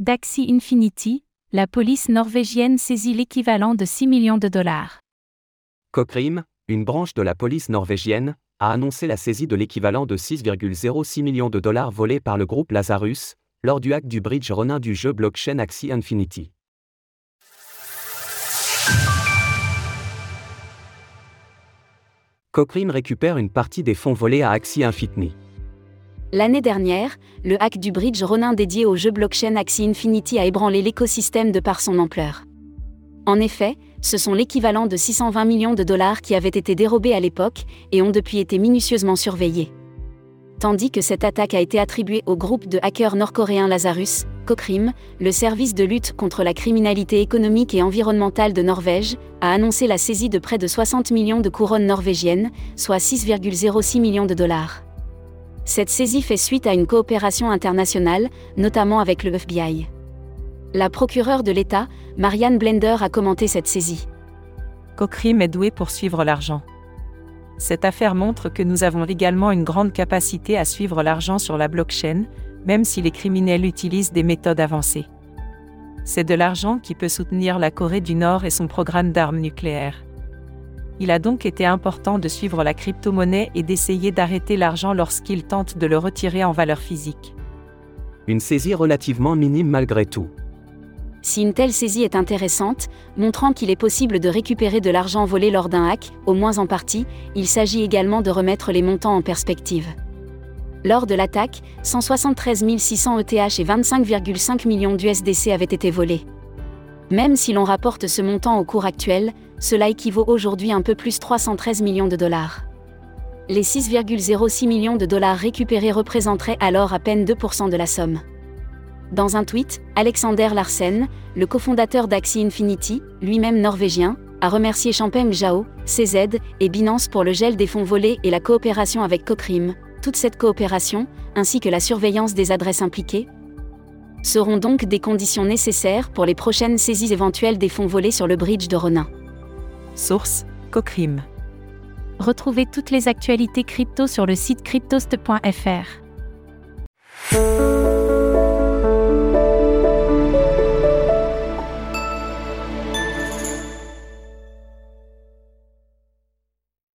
D'Axi Infinity, la police norvégienne saisit l'équivalent de 6 millions de dollars. Cochrane, une branche de la police norvégienne, a annoncé la saisie de l'équivalent de 6,06 millions de dollars volés par le groupe Lazarus, lors du hack du bridge Ronin du jeu blockchain Axie Infinity. Cochrane récupère une partie des fonds volés à Axie Infinity. L'année dernière, le hack du bridge Ronin dédié au jeu blockchain Axie Infinity a ébranlé l'écosystème de par son ampleur. En effet, ce sont l'équivalent de 620 millions de dollars qui avaient été dérobés à l'époque et ont depuis été minutieusement surveillés. Tandis que cette attaque a été attribuée au groupe de hackers nord-coréen Lazarus, Cocrim, le service de lutte contre la criminalité économique et environnementale de Norvège, a annoncé la saisie de près de 60 millions de couronnes norvégiennes, soit 6,06 millions de dollars. Cette saisie fait suite à une coopération internationale, notamment avec le FBI. La procureure de l'État, Marianne Blender, a commenté cette saisie. Cocrim est doué pour suivre l'argent. Cette affaire montre que nous avons également une grande capacité à suivre l'argent sur la blockchain, même si les criminels utilisent des méthodes avancées. C'est de l'argent qui peut soutenir la Corée du Nord et son programme d'armes nucléaires. Il a donc été important de suivre la crypto-monnaie et d'essayer d'arrêter l'argent lorsqu'il tente de le retirer en valeur physique. Une saisie relativement minime malgré tout. Si une telle saisie est intéressante, montrant qu'il est possible de récupérer de l'argent volé lors d'un hack, au moins en partie, il s'agit également de remettre les montants en perspective. Lors de l'attaque, 173 600 ETH et 25,5 millions d'USDC avaient été volés. Même si l'on rapporte ce montant au cours actuel, cela équivaut aujourd'hui un peu plus 313 millions de dollars. Les 6,06 millions de dollars récupérés représenteraient alors à peine 2% de la somme. Dans un tweet, Alexander Larsen, le cofondateur d'Axie Infinity, lui-même norvégien, a remercié Champagne Zhao, CZ et Binance pour le gel des fonds volés et la coopération avec Cocrim. Toute cette coopération, ainsi que la surveillance des adresses impliquées, seront donc des conditions nécessaires pour les prochaines saisies éventuelles des fonds volés sur le bridge de Ronin. Source Cocrim. Retrouvez toutes les actualités crypto sur le site cryptost.fr.